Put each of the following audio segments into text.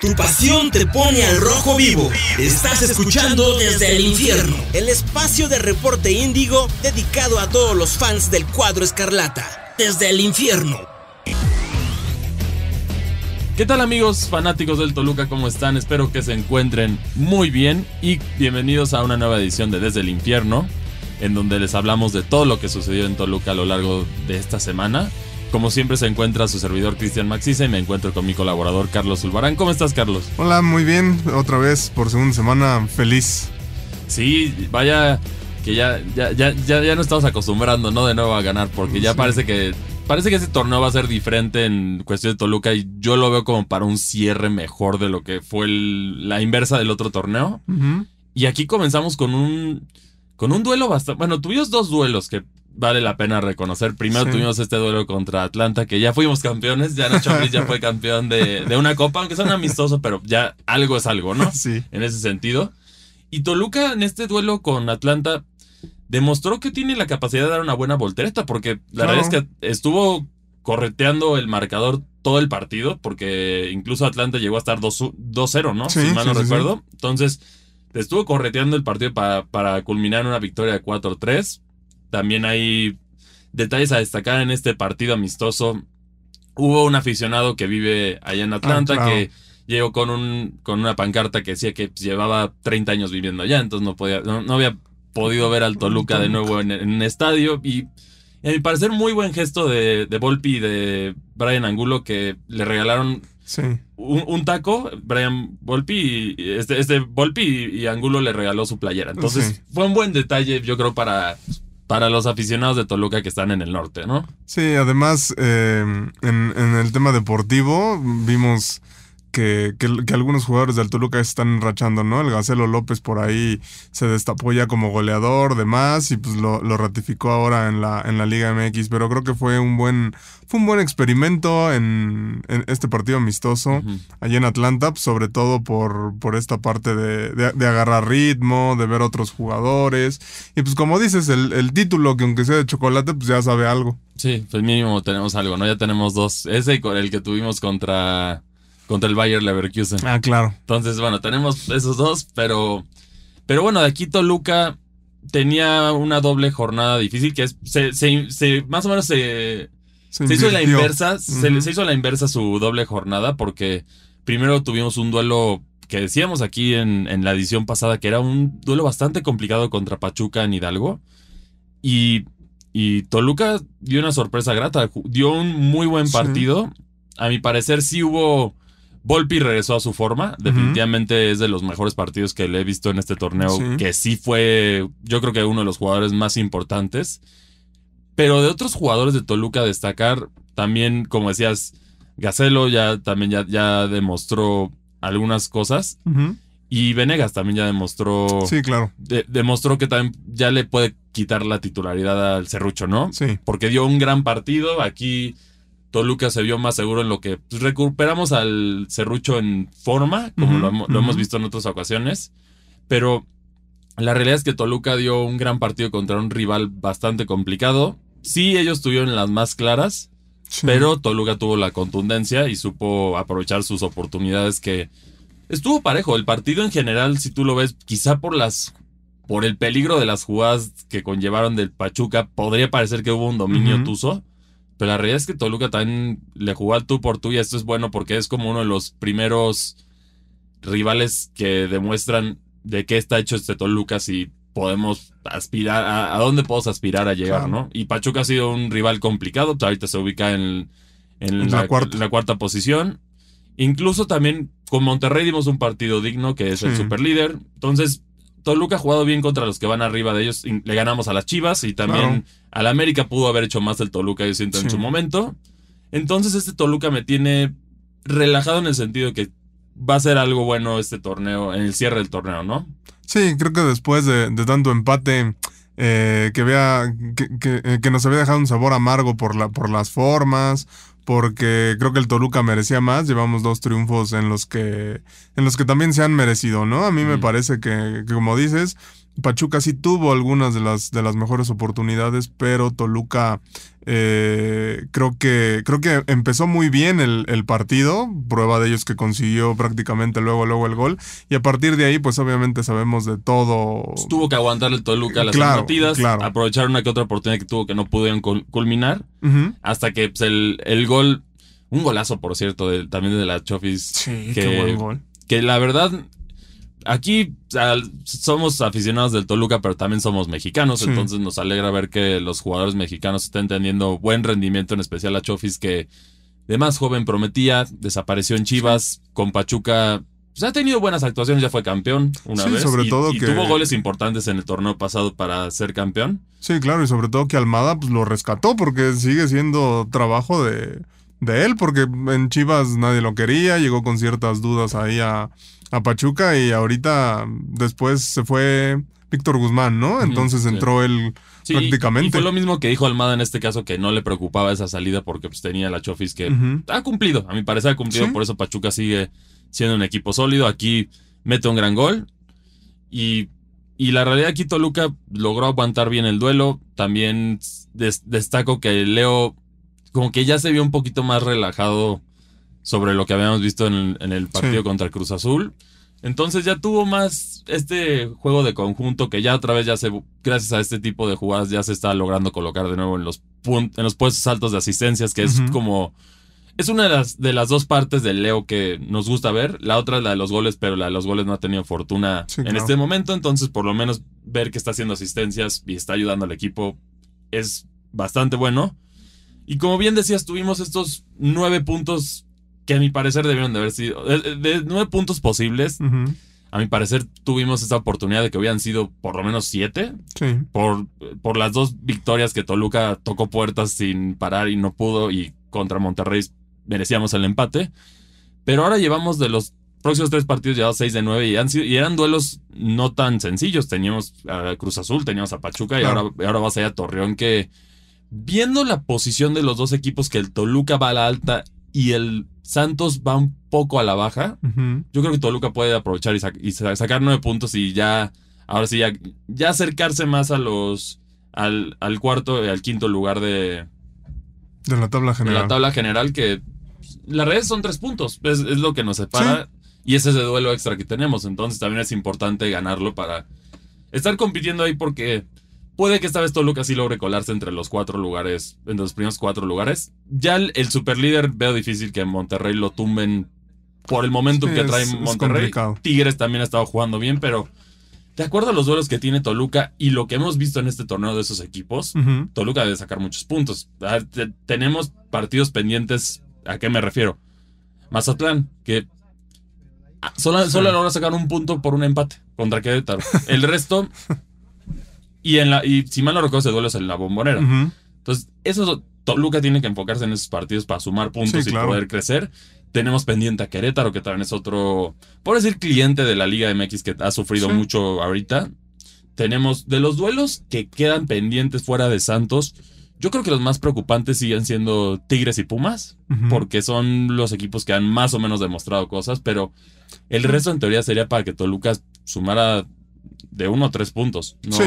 Tu pasión te pone al rojo vivo. Estás escuchando desde el infierno. El espacio de reporte índigo dedicado a todos los fans del cuadro escarlata. Desde el infierno. ¿Qué tal amigos fanáticos del Toluca? ¿Cómo están? Espero que se encuentren muy bien y bienvenidos a una nueva edición de Desde el Infierno, en donde les hablamos de todo lo que sucedió en Toluca a lo largo de esta semana. Como siempre se encuentra su servidor Cristian Maxisa y me encuentro con mi colaborador Carlos Zulbarán. ¿Cómo estás Carlos? Hola, muy bien. Otra vez por segunda semana feliz. Sí, vaya que ya, ya, ya, ya, ya nos estamos acostumbrando, ¿no? De nuevo a ganar, porque ya parece que parece que ese torneo va a ser diferente en cuestión de Toluca y yo lo veo como para un cierre mejor de lo que fue la inversa del otro torneo. Y aquí comenzamos con un con un duelo bastante, bueno, tuvimos dos duelos que vale la pena reconocer. Primero tuvimos este duelo contra Atlanta, que ya fuimos campeones. Ya Nacho Ambriz ya fue campeón de, de, una copa, aunque sea un amistoso, pero ya algo es algo, ¿no? Sí. En ese sentido. Y Toluca en este duelo con Atlanta demostró que tiene la capacidad de dar una buena voltereta, porque la verdad es que estuvo correteando el marcador todo el partido, porque incluso Atlanta llegó a estar 2-0, ¿no? Sí, si mal no sí, recuerdo. Entonces, estuvo correteando el partido para, para culminar en una victoria de 4-3. También hay detalles a destacar en este partido amistoso. Hubo un aficionado que vive allá en Atlanta Ah, claro. que llegó con, un, con una pancarta que decía que pues, llevaba 30 años viviendo allá, entonces no, podía, no, no había podido ver al Toluca de nuevo en, en un estadio. Y, a mi parecer, muy buen gesto de, de Volpi y de Brian Angulo que le regalaron Sí. un, un taco, Brian Volpi, y este, este Volpi y, y Angulo le regaló su playera. Entonces Sí. fue un buen detalle, yo creo, para, para los aficionados de Toluca que están en el norte, ¿no? Sí, además, eh, en, en el tema deportivo, vimos que, que- que algunos jugadores del Toluca están rachando, ¿no? El Gacelo López por ahí se destapó ya como goleador, demás, y pues lo, lo ratificó ahora en la, en la Liga MX. Pero creo que fue un buen, fue un buen experimento en, en este partido amistoso Ujú. allá en Atlanta, pues, sobre todo por, por esta parte de, de- de agarrar ritmo, de ver otros jugadores. Y pues como dices, el, el título, que aunque sea de chocolate, pues ya sabe algo. Sí, pues mínimo tenemos algo, ¿no? Ya tenemos dos. Ese y con el que tuvimos contra, contra el Bayer Leverkusen. Ah, claro. Entonces, bueno, tenemos esos dos, pero, pero bueno, de aquí Toluca tenía una doble jornada difícil que es, se, se- se- más o menos se, Se, Se hizo la inversa, se, hizo la inversa su doble jornada porque primero tuvimos un duelo que decíamos aquí en, en la edición pasada que era un duelo bastante complicado contra Pachuca en Hidalgo y, y Toluca dio una sorpresa grata, dio un muy buen Sí. partido, a mi parecer sí hubo... Volpi regresó a su forma, definitivamente es de los mejores partidos que le he visto en este torneo, Sí. que sí fue, yo creo que uno de los jugadores más importantes. Pero de otros jugadores de Toluca destacar, también, como decías, Gacelo ya también ya, ya demostró algunas cosas. Y Venegas también ya demostró. Sí, claro. de- demostró que también ya le puede quitar la titularidad al Cerrucho, ¿no? Sí. Porque dio un gran partido. Aquí Toluca se vio más seguro en lo que pues, recuperamos al Cerrucho en forma, como lo, hemo- lo hemos visto en otras ocasiones. Pero la realidad es que Toluca dio un gran partido contra un rival bastante complicado. Sí, ellos tuvieron las más claras, sí. pero Toluca tuvo la contundencia y supo aprovechar sus oportunidades que estuvo parejo. El partido en general, si tú lo ves, quizá por las por el peligro de las jugadas que conllevaron del Pachuca, podría parecer que hubo un dominio tuso. Pero la realidad es que Toluca también le jugó al tú por tú y esto es bueno porque es como uno de los primeros rivales que demuestran de qué está hecho este Toluca si podemos aspirar, a, a dónde podemos aspirar a llegar, Claro. ¿no? Y Pachuca ha sido un rival complicado, ahorita se ubica en, en En la cuarta. en la cuarta posición. Incluso también con Monterrey dimos un partido digno, que es el superlíder. Entonces, Toluca ha jugado bien contra los que van arriba de ellos. Y Le ganamos a las Chivas y también Claro. al América pudo haber hecho más el Toluca, yo siento, en su momento. Entonces, este Toluca me tiene relajado en el sentido de que va a ser algo bueno este torneo, en el cierre del torneo, ¿no? Sí, creo que después de, de tanto empate, eh, que vea que, que- eh, que nos había dejado un sabor amargo por, la, por las formas, porque creo que el Toluca merecía más. Llevamos dos triunfos en los que, en los que también se han merecido, ¿no? A mí me parece que, que, como dices, Pachuca sí tuvo algunas de las, de las mejores oportunidades, pero Toluca eh, creo, que, creo que empezó muy bien el, el, partido, prueba de ellos que consiguió prácticamente luego, luego el gol, y a partir de ahí pues obviamente sabemos de todo. Pues tuvo que aguantar el Toluca las claro, partidas, aprovechar una que otra oportunidad que tuvo que no pudieron culminar, hasta que pues, el, el gol, un golazo por cierto, de, también de la Chofis. Sí, que, qué buen gol. Que la verdad aquí somos aficionados del Toluca, pero también somos mexicanos, entonces nos alegra ver que los jugadores mexicanos estén teniendo buen rendimiento, en especial a Chofis, que de más joven prometía, desapareció en Chivas, con Pachuca. Pues ha tenido buenas actuaciones, ya fue campeón una vez. Sobre y, todo y tuvo goles importantes en el torneo pasado para ser campeón. Sí, claro, y sobre todo que Almada pues, lo rescató porque sigue siendo trabajo de, de él, porque en Chivas nadie lo quería, llegó con ciertas dudas ahí a, a Pachuca y ahorita después se fue Víctor Guzmán, ¿no? Entonces entró él prácticamente. Y fue lo mismo que dijo Almada en este caso, que no le preocupaba esa salida porque pues, tenía la Chofis que ha cumplido, a mi parecer ha cumplido, por eso Pachuca sigue siendo un equipo sólido. Aquí mete un gran gol y, y la realidad aquí Toluca logró aguantar bien el duelo. También destaco que Leo como que ya se vio un poquito más relajado sobre lo que habíamos visto en el, partido contra Cruz Azul. Entonces ya tuvo más este juego de conjunto que ya otra vez ya se, gracias a este tipo de jugadas ya se está logrando colocar de nuevo en los, en los puestos altos de asistencias, que es como, es una de las, de las dos partes del Leo que nos gusta ver. La otra es la de los goles, pero la de los goles no ha tenido fortuna en este momento. Entonces por lo menos ver que está haciendo asistencias y está ayudando al equipo es bastante bueno. Y como bien decías, tuvimos estos nueve puntos que a mi parecer debieron de haber sido. De, nueve puntos posibles, a mi parecer tuvimos esta oportunidad de que hubieran sido por lo menos siete. Sí. Por, por las dos victorias que Toluca tocó puertas sin parar y no pudo, y contra Monterrey merecíamos el empate. Pero ahora llevamos de los próximos tres partidos llevados seis de nueve y, han sido, y eran duelos no tan sencillos. Teníamos a Cruz Azul, teníamos a Pachuca y ahora, ahora vas allá a Torreón que viendo la posición de los dos equipos que el Toluca va a la alta y el Santos va un poco a la baja, yo creo que Toluca puede aprovechar y, sacar nueve puntos y ya, ahora sí, ya, acercarse más a los, al, al cuarto y al quinto lugar de, de la tabla general. De la tabla general que las redes son tres puntos, es, lo que nos separa y ese es el duelo extra que tenemos, entonces también es importante ganarlo para estar compitiendo ahí porque Puede que esta vez Toluca sí logre colarse entre los cuatro lugares, entre los primeros cuatro lugares. Ya el, superlíder veo difícil que Monterrey lo tumben por el momento que trae Monterrey. Tigres también ha estado jugando bien, pero de acuerdo a los duelos que tiene Toluca y lo que hemos visto en este torneo de esos equipos, Toluca debe sacar muchos puntos. tenemos partidos pendientes. ¿A qué me refiero? Mazatlán, que solo, solo logra sacar un punto por un empate contra Querétaro. El resto y, en la, y si mal no recuerdo, ese duelo es en la bombonera. Entonces, eso Toluca tiene que enfocarse en esos partidos para sumar puntos y poder crecer. Tenemos pendiente a Querétaro, que también es otro, por decir, cliente de la Liga MX que ha sufrido mucho ahorita. Tenemos de los duelos que quedan pendientes fuera de Santos. Yo creo que los más preocupantes siguen siendo Tigres y Pumas, porque son los equipos que han más o menos demostrado cosas, pero el resto en teoría sería para que Toluca sumara de uno o tres puntos. No, Sí,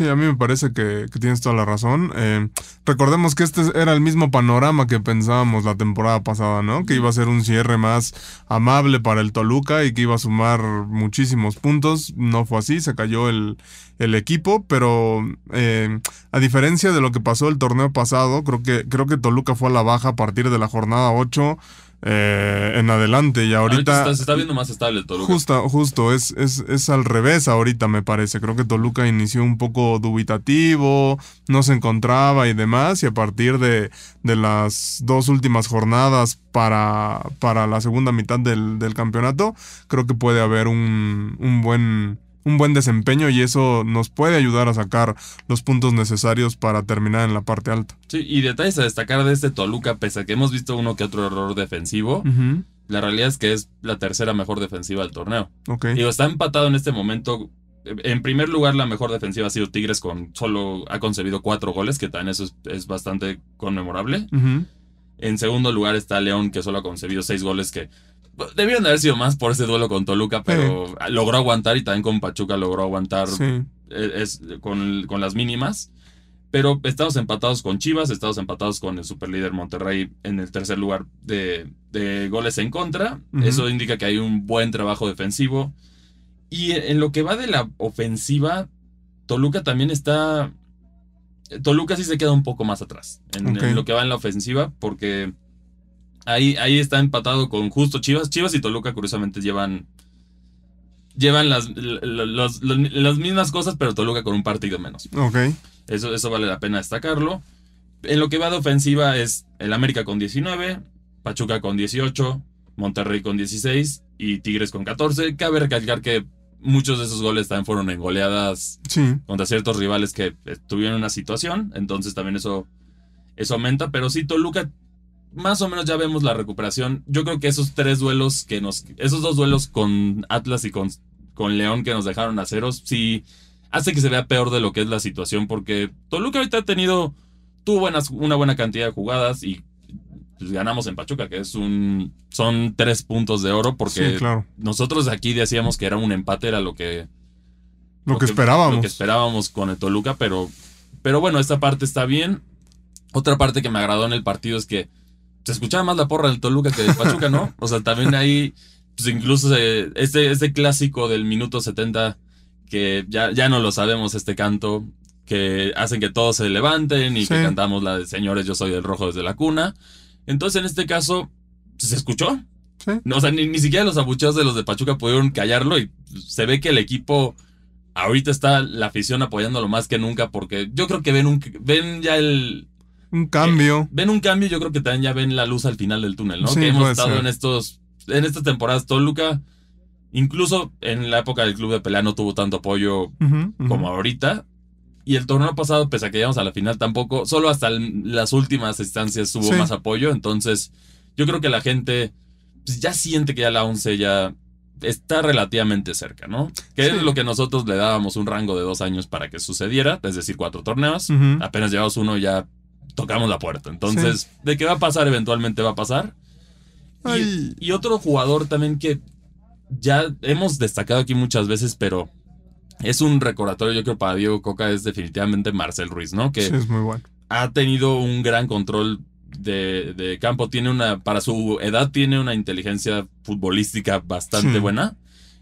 a mí me parece que, tienes toda la razón. Eh, recordemos que este era el mismo panorama que pensábamos la temporada pasada, ¿no? Que iba a ser un cierre más amable para el Toluca y que iba a sumar muchísimos puntos. No fue así, se cayó el, el equipo, pero eh, a diferencia de lo que pasó el torneo pasado, creo que, creo que Toluca fue a la baja a partir de la jornada 8 eh, en adelante. Y ahorita. se está viendo más estable Toluca. Justo, justo, es, es, es, al revés ahorita, me parece. Creo que Toluca inició un poco dubitativo, no se encontraba y demás. Y a partir de, de las dos últimas jornadas para, para la segunda mitad del, del campeonato, creo que puede haber un, un buen un buen desempeño y eso nos puede ayudar a sacar los puntos necesarios para terminar en la parte alta. Sí, y detalles a destacar de este Toluca, pese a que hemos visto uno que otro error defensivo, la realidad es que es la tercera mejor defensiva del torneo. Okay. Digo, está empatado en este momento. En primer lugar, la mejor defensiva ha sido Tigres con solo ha concebido cuatro goles, que también eso es, bastante conmemorable. En segundo lugar está León, que solo ha concebido seis goles, que Debieron de haber sido más por ese duelo con Toluca, pero logró aguantar y también con Pachuca logró aguantar Sí. eh, es, con, con las mínimas. Pero estamos empatados con Chivas, estamos empatados con el superlíder Monterrey en el tercer lugar de, de goles en contra. Eso indica que hay un buen trabajo defensivo. Y en lo que va de la ofensiva, Toluca también está. Toluca sí se queda un poco más atrás en lo que va en la ofensiva, porque ahí, ahí está empatado con justo Chivas. Chivas y Toluca, curiosamente, llevan. Llevan las, l- l- los- los- las mismas cosas, pero Toluca con un partido menos. Ok. Eso, eso vale la pena destacarlo. En lo que va de ofensiva es el América con 19, Pachuca con 18, Monterrey con 16 y Tigres con 14. Cabe recalcar que muchos de esos goles también fueron en goleadas Sí. contra ciertos rivales que tuvieron una situación, entonces también eso, eso aumenta, pero sí, Toluca, más o menos ya vemos la recuperación. Yo creo que esos tres duelos que nos, esos dos duelos con Atlas y con, con León que nos dejaron a ceros, sí hace que se vea peor de lo que es la situación, porque Toluca ahorita ha tenido, tuvo buenas, una buena cantidad de jugadas y pues, ganamos en Pachuca, que es un, son tres puntos de oro, porque Sí, claro. nosotros aquí decíamos que era un empate, era lo que Lo, que, esperábamos. Lo que esperábamos con el Toluca, pero, pero bueno, esta parte está bien. Otra parte que me agradó en el partido es que se escuchaba más la porra del Toluca que del Pachuca, ¿no? O sea, también ahí, pues incluso se- este, este clásico del minuto 70, que ya, ya no lo sabemos, este canto, que hacen que todos se levanten y que cantamos la de Señores, yo soy del rojo desde la cuna. Entonces, en este caso, se escuchó. Sí. No, o sea, ni, ni siquiera los abucheos de los de Pachuca pudieron callarlo y se ve que el equipo ahorita está la afición apoyándolo más que nunca porque yo creo que ven un ven ya el Un cambio. ven un cambio, yo creo que también ya ven la luz al final del túnel, ¿no? Sí, que hemos estado ser. en estos en estas temporadas Toluca incluso en la época del club de pelea no tuvo tanto apoyo como ahorita. Y el torneo pasado, pese a que llegamos a la final, tampoco, solo hasta el- las últimas instancias hubo Sí. más apoyo. Entonces, yo creo que la gente pues, ya siente que ya la 11 ya está relativamente cerca, ¿no? Que Sí. es lo que nosotros le dábamos un rango de dos años para que sucediera, es decir, cuatro torneos. Apenas llevamos uno, ya tocamos la puerta. Entonces, de que va a pasar, eventualmente va a pasar. Y- otro jugador también que ya hemos destacado aquí muchas veces, pero es un recordatorio, yo creo, para Diego Coca, es definitivamente Marcel Ruiz, ¿no? Que Sí, es muy bueno. ha tenido un gran control de, de campo, tiene una, para su edad, tiene una inteligencia futbolística bastante Sí. buena.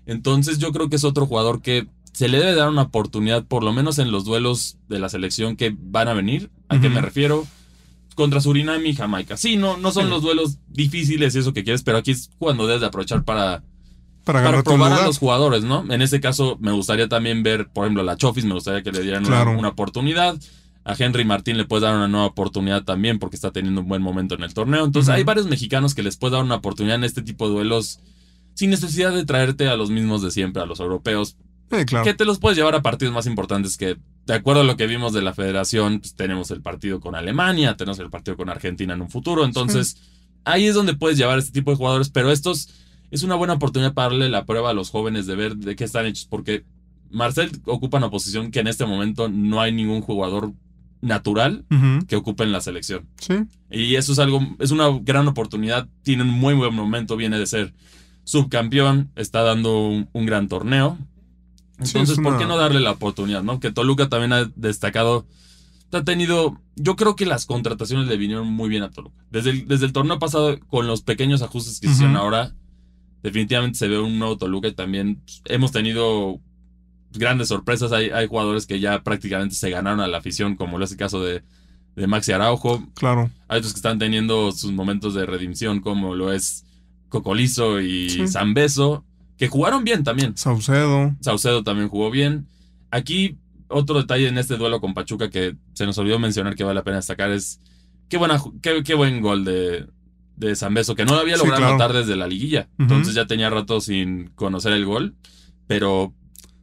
Entonces yo creo que es otro jugador que se le debe dar una oportunidad, por lo menos en los duelos de la selección que van a venir. ¿A qué me refiero? Contra Surinam y Jamaica. Sí, no, no son los duelos difíciles y eso que quieres, pero aquí es cuando debes de aprovechar para, Para para probar a los jugadores, ¿no? En este caso, me gustaría también ver, por ejemplo, a la Chofis, me gustaría que le dieran una- Claro. una, oportunidad. A Henry Martín le puedes dar una nueva oportunidad también porque está teniendo un buen momento en el torneo. Entonces, hay varios mexicanos que les puedes dar una oportunidad en este tipo de duelos sin necesidad de traerte a los mismos de siempre, a los europeos, Sí, claro. que te los puedes llevar a partidos más importantes que, de acuerdo a lo que vimos de la federación, pues, tenemos el partido con Alemania, tenemos el partido con Argentina en un futuro. Entonces, ahí es donde puedes llevar este tipo de jugadores, pero estos es una buena oportunidad para darle la prueba a los jóvenes de ver de qué están hechos, porque Marcel ocupa una posición que en este momento no hay ningún jugador natural que ocupe en la selección. Sí. Y eso es algo, es una gran oportunidad. Tiene un muy buen momento, viene de ser subcampeón, está dando un, un gran torneo. Sí, Entonces, es ¿por qué no darle la oportunidad, no? Que Toluca también ha destacado, ha tenido, yo creo que las contrataciones le vinieron muy bien a Toluca. Desde el, desde el torneo pasado, con los pequeños ajustes que se hicieron ahora, definitivamente se ve un nuevo Toluca y también pues, hemos tenido grandes sorpresas. Hay, hay jugadores que ya prácticamente se ganaron a la afición, como lo es el caso de, de Maxi Araujo. Claro. Hay otros que están teniendo sus momentos de redención, como lo es Cocolizo y Sí. Que jugaron bien también. Saucedo. Saucedo también jugó bien. Aquí, otro detalle en este duelo con Pachuca que se nos olvidó mencionar que vale la pena destacar es qué, buena, qué, qué buen gol de, de Zambeso, que no lo había Sí, logrado claro. anotar desde la liguilla. Entonces ya tenía rato sin conocer el gol, pero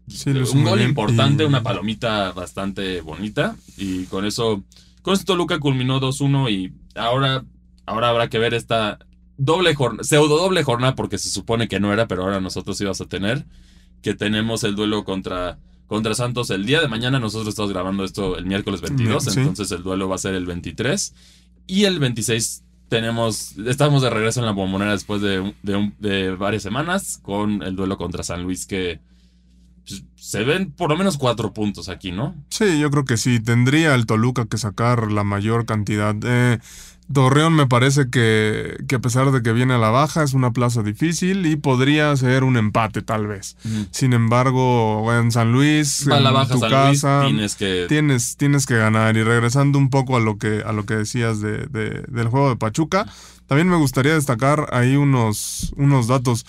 Sí, un gol importante, Y- una palomita bastante bonita. Y con eso, con esto Luca culminó 2-1 y ahora, ahora habrá que ver esta doble jornada, pseudo doble jornada, porque se supone que no era, pero ahora nosotros íbamos a tener, que tenemos el duelo contra, contra Santos el día de mañana. Nosotros estamos grabando esto el miércoles 22, Sí. entonces el duelo va a ser el 23. Y el 26 tenemos, estamos de regreso en la bombonera después de, de, varias semanas con el duelo contra San Luis que pues, se ven por lo menos cuatro puntos aquí, ¿no? Sí, yo creo que sí. Tendría el Toluca que sacar la mayor cantidad. Eh, Torreón me parece que, que, a pesar de que viene a la baja, es una plaza difícil y podría ser un empate tal vez. Sin embargo, en San Luis, en tu casa, tienes, que... Tienes, tienes que ganar. Y regresando un poco a lo que, a lo que decías de, del juego de Pachuca, también me gustaría destacar ahí unos, unos datos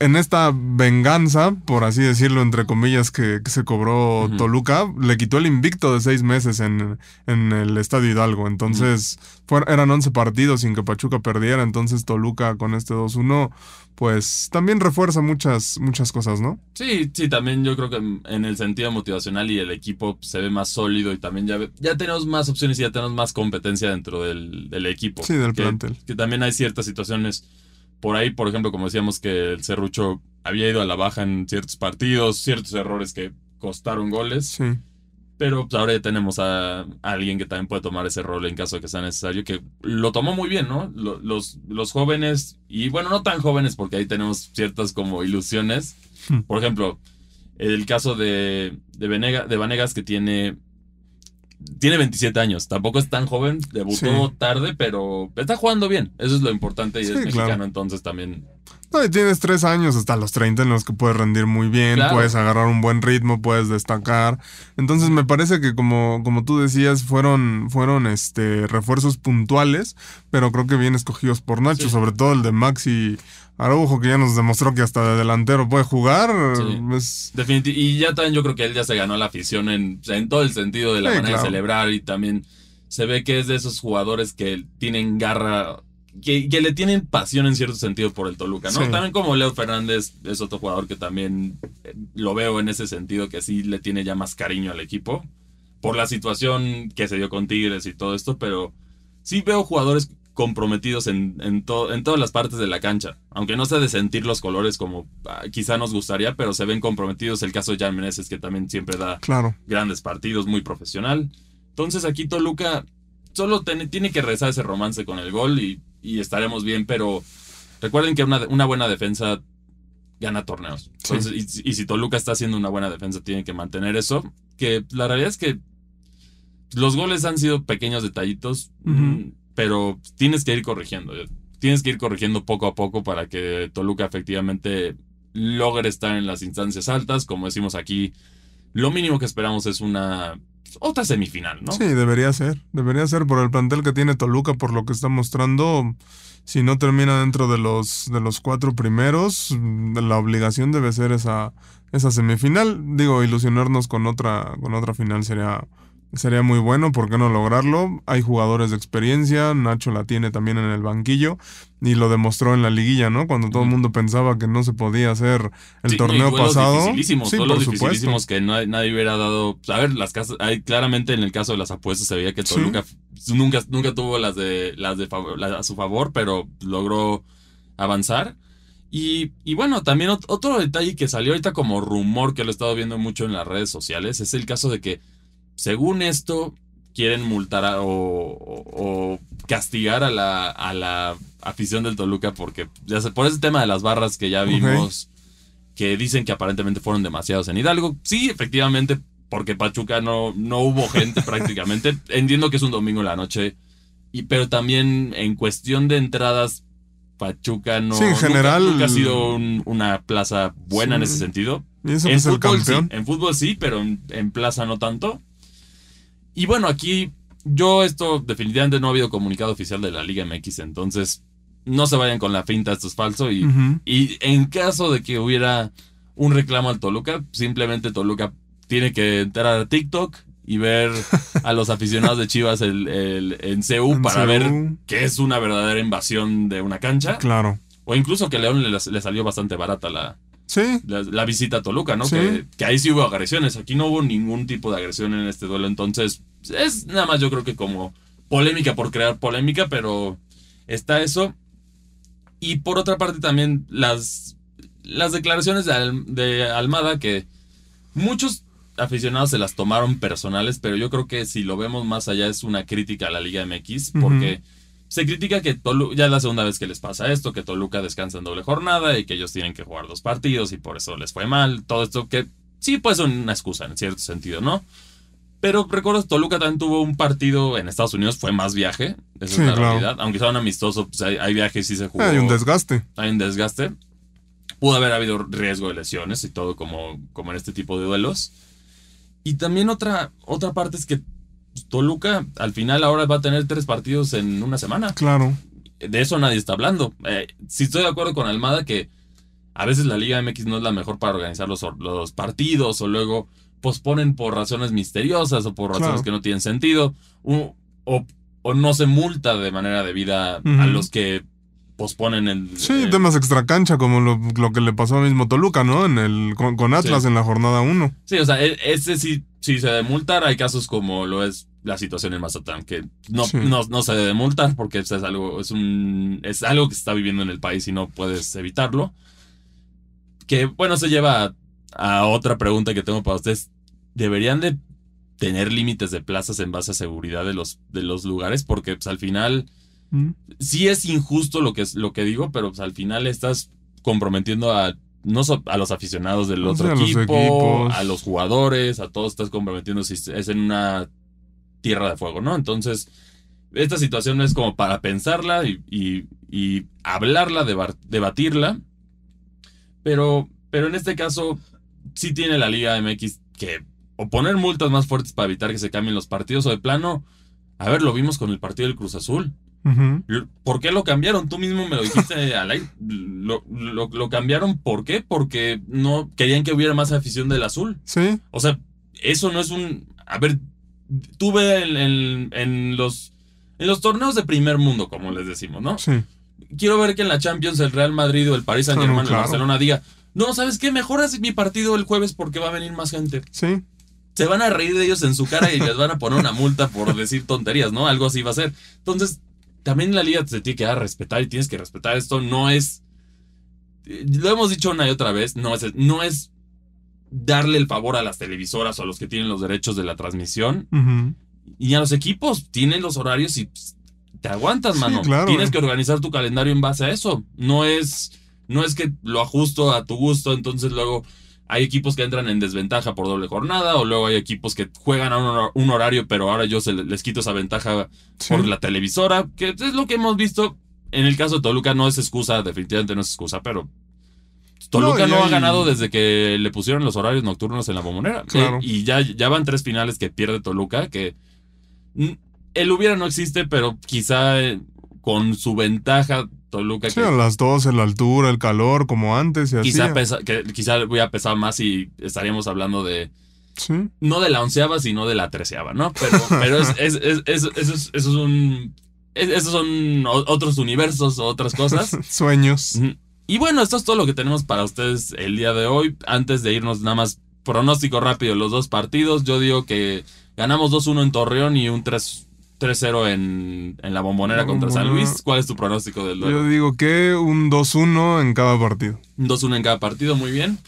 en esta venganza, por así decirlo, entre comillas, que, se cobró Toluca, le quitó el invicto de seis meses en, el Estadio Hidalgo. Entonces, eran 11 partidos sin que Pachuca perdiera. Entonces, Toluca con este 2-1, pues también refuerza muchas, muchas cosas, ¿no? Sí, sí, también yo creo que en el sentido motivacional y el equipo se ve más sólido y también ya, ya tenemos más opciones y ya tenemos más competencia dentro del, equipo. Sí, del plantel. Que también hay ciertas situaciones por ahí, por ejemplo, como decíamos que el Cerrucho había ido a la baja en ciertos partidos, ciertos errores que costaron goles. Sí. Pero pues, ahora ya tenemos a, alguien que también puede tomar ese rol en caso de que sea necesario, que lo tomó muy bien, ¿no? Los, los jóvenes, y bueno, no tan jóvenes porque ahí tenemos ciertas como ilusiones. Hmm. Por ejemplo, el caso de, de, de Vanegas que tiene tiene 27 años, tampoco es tan joven, debutó tarde, pero está jugando bien. Eso es lo importante y es mexicano, entonces también. No, y tienes tres años hasta los 30 en los que puedes rendir muy bien, puedes agarrar un buen ritmo, puedes destacar. Entonces me parece que como, como tú decías, fueron, fueron este, refuerzos puntuales, pero creo que bien escogidos por Nacho, sobre todo el de Maxi Araujo, que ya nos demostró que hasta de delantero puede jugar. Definitivamente. Y ya también yo creo que él ya se ganó la afición en, en todo el sentido de la manera de celebrar y también se ve que es de esos jugadores que tienen garra, que, que, le tienen pasión en cierto sentido por el Toluca, ¿no? También como Leo Fernández es otro jugador que también eh, lo veo en ese sentido, que sí le tiene ya más cariño al equipo, por la situación que se dio con Tigres y todo esto, pero sí veo jugadores comprometidos en, en, en todas las partes de la cancha. Aunque no sea de sentir los colores como ah, quizá nos gustaría, pero se ven comprometidos. El caso de Jan Meneses, que también siempre da grandes partidos, muy profesional. Entonces aquí Toluca solo tiene que rezar ese romance con el gol y, estaremos bien, pero recuerden que una, una buena defensa gana torneos. Entonces, y, si Toluca está haciendo una buena defensa, tiene que mantener eso. Que la realidad es que los goles han sido pequeños detallitos pero tienes que ir corrigiendo. Tienes que ir corrigiendo poco a poco para que Toluca efectivamente logre estar en las instancias altas. Como decimos aquí, lo mínimo que esperamos es una otra semifinal, ¿no? Sí, debería ser. Debería ser por el plantel que tiene Toluca, por lo que está mostrando. Si no termina dentro de los, de los cuatro primeros, la obligación debe ser esa, esa semifinal. Digo, ilusionarnos con otra, con otra final sería Sería muy bueno, ¿por qué no lograrlo? Hay jugadores de experiencia, Nacho la tiene también en el banquillo y lo demostró en la liguilla, ¿no? Cuando todo el mundo pensaba que no se podía hacer el torneo pasado. sí, por supuesto. que nadie, hubiera dado. A ver, las casas, hay, claramente en el caso de las apuestas se veía que Toluca nunca, nunca tuvo las de las de a su favor, pero logró avanzar. Y, y, bueno, también otro detalle que salió ahorita como rumor que lo he estado viendo mucho en las redes sociales es el caso de que según esto, quieren multar o, castigar a la, a la afición del Toluca porque, ya sé, por ese tema de las barras que ya vimos, que dicen que aparentemente fueron demasiados en Hidalgo. Sí, efectivamente, porque Pachuca no, no hubo gente prácticamente. Entiendo que es un domingo en la noche, y, pero también en cuestión de entradas, Pachuca no en general, nunca, ha sido una plaza buena en ese sentido. en, fútbol, Sí, en fútbol sí, pero en plaza no tanto. Y bueno, aquí yo esto definitivamente no ha habido comunicado oficial de la Liga MX, entonces no se vayan con la finta, esto es falso. Y, y en caso de que hubiera un reclamo al Toluca, simplemente Toluca tiene que entrar a TikTok y ver a los aficionados de Chivas el, en CEU para ver que es una verdadera invasión de una cancha. Claro. O incluso que León le, le salió bastante barata la, Sí. La, visita a Toluca, ¿no? Que, ahí sí hubo agresiones. Aquí no hubo ningún tipo de agresión en este duelo. Entonces, es nada más yo creo que como polémica por crear polémica, pero está eso. Y por otra parte también las, las declaraciones de, de Almada que muchos aficionados se las tomaron personales, pero yo creo que si lo vemos más allá es una crítica a la Liga MX, porque se critica que Toluca, ya es la segunda vez que les pasa esto, que Toluca descansa en doble jornada y que ellos tienen que jugar dos partidos y por eso les fue mal. Todo esto que sí puede ser una excusa en cierto sentido, ¿no? Pero recuerdo, Toluca también tuvo un partido en Estados Unidos, fue más viaje, esa Sí, es la claro. realidad. Aunque sea un amistoso, pues hay, hay viajes y sí se jugó. Hay un desgaste. hay un desgaste. Pudo haber habido riesgo de lesiones y todo como, como en este tipo de duelos. Y también otra, otra parte es que Toluca al final ahora va a tener tres partidos en una semana. Claro. De eso nadie está hablando. Eh, sí estoy de acuerdo con Almada que a veces la Liga MX no es la mejor para organizar los, los partidos o luego posponen por razones misteriosas o por razones Claro. que no tienen sentido o, o- o no se multa de manera debida a los que posponen el... Sí, el- temas extracancha, como lo, lo que le pasó a mismo Toluca, ¿no? En el, con, con Atlas Sí. en la jornada 1. Sí, o sea, e- ese sí, sí se debe multar. Hay casos como lo es la situación en Mazatán, que no, Sí. no, no se debe multar porque es algo, es un, es algo que se está viviendo en el país y no puedes evitarlo. Que bueno, se lleva a, a otra pregunta que tengo para ustedes. ¿Deberían de tener límites de plazas en base a seguridad de los, de los lugares? Porque pues, al final Mm. sí es injusto lo que, es, lo que digo, pero pues, al final estás comprometiendo a, no so- a los aficionados del O otro sea, a los equipo, a los jugadores, a todos estás comprometiendo si es en una tierra de fuego, ¿no? Entonces, esta situación es como para pensarla y, y- y hablarla, deba- debatirla, pero, pero en este caso sí tiene la Liga MX que o poner multas más fuertes para evitar que se cambien los partidos o de plano, a ver, lo vimos con el partido del Cruz Azul. ¿Por qué lo cambiaron? Tú mismo me lo dijiste. Lo, lo- lo cambiaron, ¿por qué? Porque no querían que hubiera más afición del azul. Sí, O sea, eso no es un. A ver, tuve en, en- en los. En los torneos de primer mundo, como les decimos, ¿no? sí. Quiero ver que en la Champions el Real Madrid o el Paris Saint Germain o no, el. Barcelona diga, no, ¿sabes qué? Mejor haz mi partido el jueves porque va a venir más gente. Sí. Se van a reír de ellos en su cara y les van a poner una multa por decir tonterías, ¿no? Algo así va a ser. Entonces, también la liga se tiene que dar a respetar y tienes que respetar esto. No es. eh, Lo hemos dicho una y otra vez, no es, no es darle el favor a las televisoras o a los que tienen los derechos de la transmisión y a los equipos. Tienen los horarios y te aguantas, Sí, mano. claro. Tienes que organizar tu calendario en base a eso. No es, no es que lo ajusto a tu gusto, entonces luego hay equipos que entran en desventaja por doble jornada, o luego hay equipos que juegan a un, hor- un horario, pero ahora yo se le- les quito esa ventaja Sí. por la televisora, que es lo que hemos visto. En el caso de Toluca no es excusa, definitivamente no es excusa, pero Toluca No, ha ganado desde que le pusieron los horarios nocturnos en la bombonera. Claro. Eh, y ya, ya van tres finales que pierde Toluca, que el hubiera no existe, pero quizá eh, con su ventaja Toluca Sí, que a las 12, la altura, el calor, como antes y así. quizá, pesa, que quizá hubiera pesado más y estaríamos hablando de Sí. no de la onceava, sino de la treceava, ¿no? Pero, pero es, es- es- es- eso, es, eso es un. es- esos son otros universos o otras cosas. Sueños. Y bueno, esto es todo lo que tenemos para ustedes el día de hoy. Antes de irnos, nada más pronóstico rápido: los dos partidos. Yo digo que ganamos 2-1 en Torreón y un 3 3-0 en, en la bombonera La contra San. Luis. ¿Cuál es tu pronóstico del Yo duelo? digo que un 2-1 en cada partido. 2-1 en cada partido, muy bien.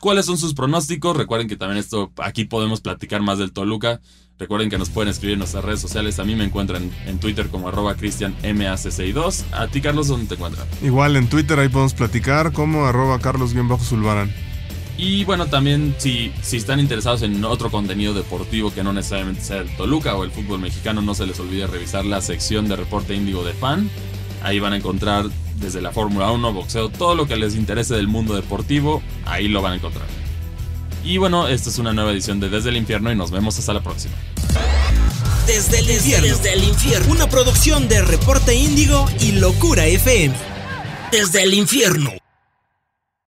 ¿Cuáles son sus pronósticos? Recuerden que también esto, aquí podemos platicar más del Toluca. Recuerden que nos pueden escribir en nuestras redes sociales. A mí me encuentran en Twitter como arroba cristianmac62. A ti, Carlos, ¿dónde te encuentran? Igual en Twitter ahí podemos platicar como arroba carlos-zulbarán. Y bueno, también si, si están interesados en otro contenido deportivo que no necesariamente sea el Toluca o el fútbol mexicano, no se les olvide revisar la sección de reporte índigo de fan. Ahí van a encontrar desde la Fórmula 1, boxeo, todo lo que les interese del mundo deportivo, ahí lo van a encontrar. Y bueno, esta es una nueva edición de Desde el Infierno y nos vemos hasta la próxima. Desde el infierno. Desde el infierno. Una producción de Reporte Índigo y Locura FM. Desde el infierno.